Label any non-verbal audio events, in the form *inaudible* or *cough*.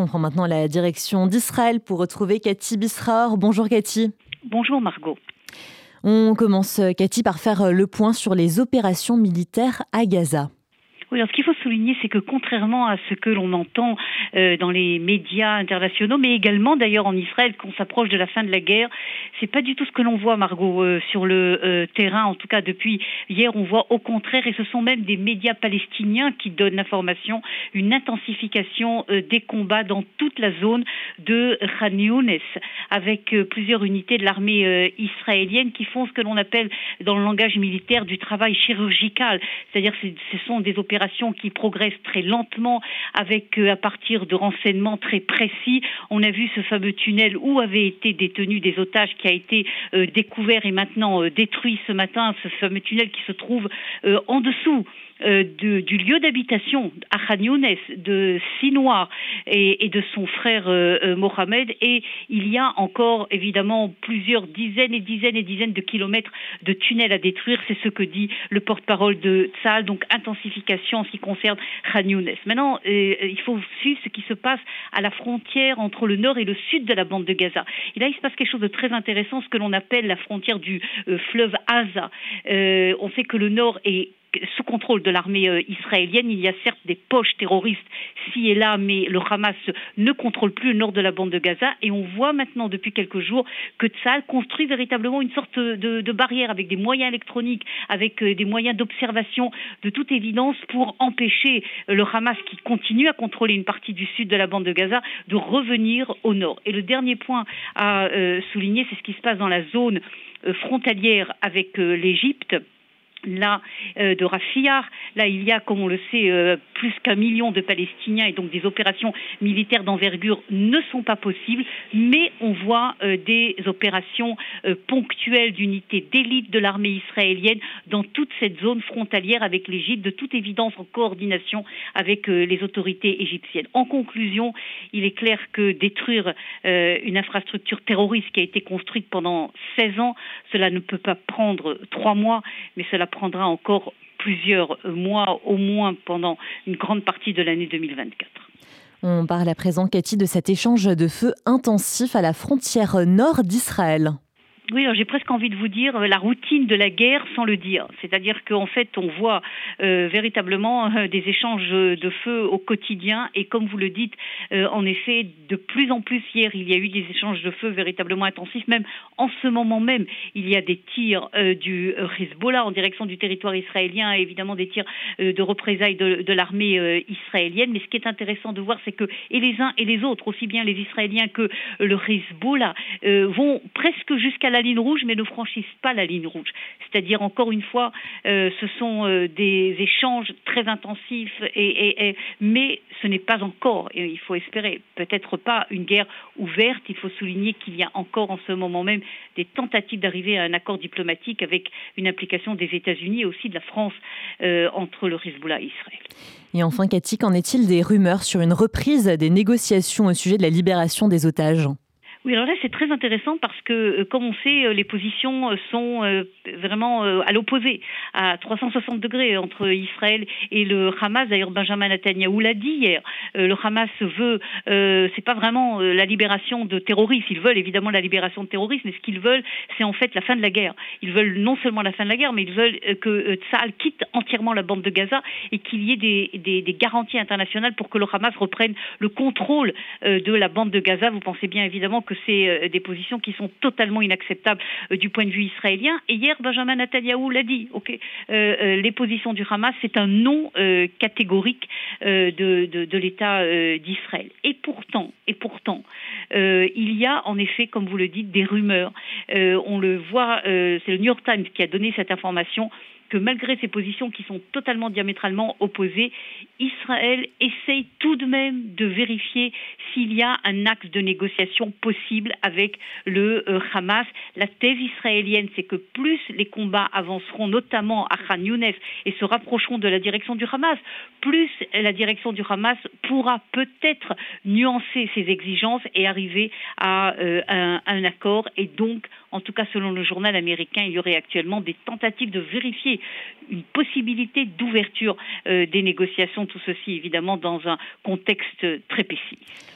on prend maintenant la direction d'Israël pour retrouver Cathy Bisraor. Bonjour Cathy. Bonjour Margot. On commence, Cathy, par faire le point sur les opérations militaires à Gaza. Oui, alors ce qu'il faut souligner, c'est que contrairement à ce que l'on entend euh, dans les médias internationaux, mais également d'ailleurs en Israël, qu'on s'approche de la fin de la guerre, c'est pas du tout ce que l'on voit, Margot, euh, sur le euh, terrain. En tout cas, depuis hier, on voit au contraire, et ce sont même des médias palestiniens qui donnent l'information, une intensification des combats dans toute la zone de Khan Younes, avec plusieurs unités de l'armée israélienne qui font ce que l'on appelle dans le langage militaire du travail chirurgical, c'est-à-dire ce sont des opérations qui progresse très lentement avec euh, à partir de renseignements très précis. On a vu ce fameux tunnel où avaient été détenus des otages qui a été euh, découvert et maintenant euh, détruit ce matin, ce fameux tunnel qui se trouve en dessous euh, du lieu d'habitation à Khan Younes de Sinoir et, de son frère euh, euh, Mohamed. Et il y a encore évidemment plusieurs dizaines et dizaines et dizaines de kilomètres de tunnels à détruire. C'est ce que dit le porte-parole de Tzal. Donc intensification en ce qui concerne Khan Younes. Maintenant, il faut suivre ce qui se passe à la frontière entre le nord et le sud de la bande de Gaza. Et là, il se passe quelque chose de très intéressant, ce que l'on appelle la frontière du fleuve Aza. on sait que le nord est sous contrôle de l'armée euh, israélienne. Il y a certes des poches terroristes ci et là, mais le Hamas ne contrôle plus le nord de la bande de Gaza. Et on voit maintenant depuis quelques jours que Tzal construit véritablement une sorte de, de barrière avec des moyens électroniques, avec euh, des moyens d'observation de toute évidence pour empêcher euh, le Hamas qui continue à contrôler une partie du sud de la bande de Gaza de revenir au nord. Et le dernier point à souligner, c'est ce qui se passe dans la zone frontalière avec l'Égypte là euh, de Rafia. Là, il y a, comme on le sait, euh, plus qu'un million de Palestiniens et donc des opérations militaires d'envergure ne sont pas possibles, mais on voit euh, des opérations ponctuelles d'unités d'élite de l'armée israélienne dans toute cette zone frontalière avec l'Égypte, de toute évidence en coordination avec les autorités égyptiennes. En conclusion, il est clair que détruire une infrastructure terroriste qui a été construite pendant 16 ans, cela ne peut pas prendre trois mois, mais cela prendra encore plusieurs mois, au moins pendant une grande partie de l'année 2024. On parle à présent, Cathy, de cet échange de feu intensif à la frontière nord d'Israël. Oui, j'ai presque envie de vous dire euh, la routine de la guerre sans le dire. C'est-à-dire qu'en fait, on voit euh, véritablement *laughs* euh, des échanges de feu au quotidien. Et comme vous le dites, en effet, de plus en plus hier, il y a eu des échanges de feu véritablement intensifs. Même en ce moment même, il y a des tirs du Hezbollah en direction du territoire israélien évidemment des tirs de représailles de, de l'armée israélienne. Mais ce qui est intéressant de voir, c'est que et les uns et les autres, aussi bien les Israéliens que le Hezbollah, vont presque jusqu'à la ligne rouge, mais ne franchissent pas la ligne rouge. C'est-à-dire, encore une fois, euh, ce sont euh, des échanges très intensifs, mais ce n'est pas encore, il faut espérer, peut-être pas une guerre ouverte. Il faut souligner qu'il y a encore en ce moment même des tentatives d'arriver à un accord diplomatique avec une implication des États-Unis et aussi de la France euh, entre le Hezbollah et Israël. Et enfin, Cathy, qu'en est-il des rumeurs sur une reprise des négociations au sujet de la libération des otages? Oui, alors là, c'est très intéressant parce que, euh, comme on sait, euh, les positions euh, sont vraiment à l'opposé, à 360 degrés entre Israël et le Hamas. D'ailleurs, Benjamin Netanyahu l'a dit hier. Le Hamas veut, c'est pas vraiment la libération de terroristes. Ils veulent évidemment la libération de terroristes, mais ce qu'ils veulent, c'est en fait la fin de la guerre. Ils veulent non seulement la fin de la guerre, mais ils veulent que Tsahal quitte entièrement la bande de Gaza et qu'il y ait des, des, des, garanties internationales pour que le Hamas reprenne le contrôle de la bande de Gaza. Vous pensez bien évidemment que c'est euh, des positions qui sont totalement inacceptables euh, du point de vue israélien. Et hier, Benjamin Netanyahu l'a dit. Ok, euh, les positions du Hamas, c'est un non catégorique de, de, l'État d'Israël. Et pourtant, et pourtant, il y a en effet, comme vous le dites, des rumeurs. on le voit, c'est le New York Times qui a donné cette information que malgré ces positions qui sont totalement diamétralement opposées, Israël essaye tout de même de vérifier s'il y a un axe de négociation possible avec le euh, Hamas. La thèse israélienne, c'est que plus les combats avanceront, notamment à Khan Younes, et se rapprocheront de la direction du Hamas, plus la direction du Hamas pourra peut-être nuancer ses exigences et arriver à euh, un, un accord et donc en tout cas, selon le journal américain, il y aurait actuellement des tentatives de vérifier une possibilité d'ouverture euh, des négociations, tout ceci évidemment dans un contexte très pessimiste.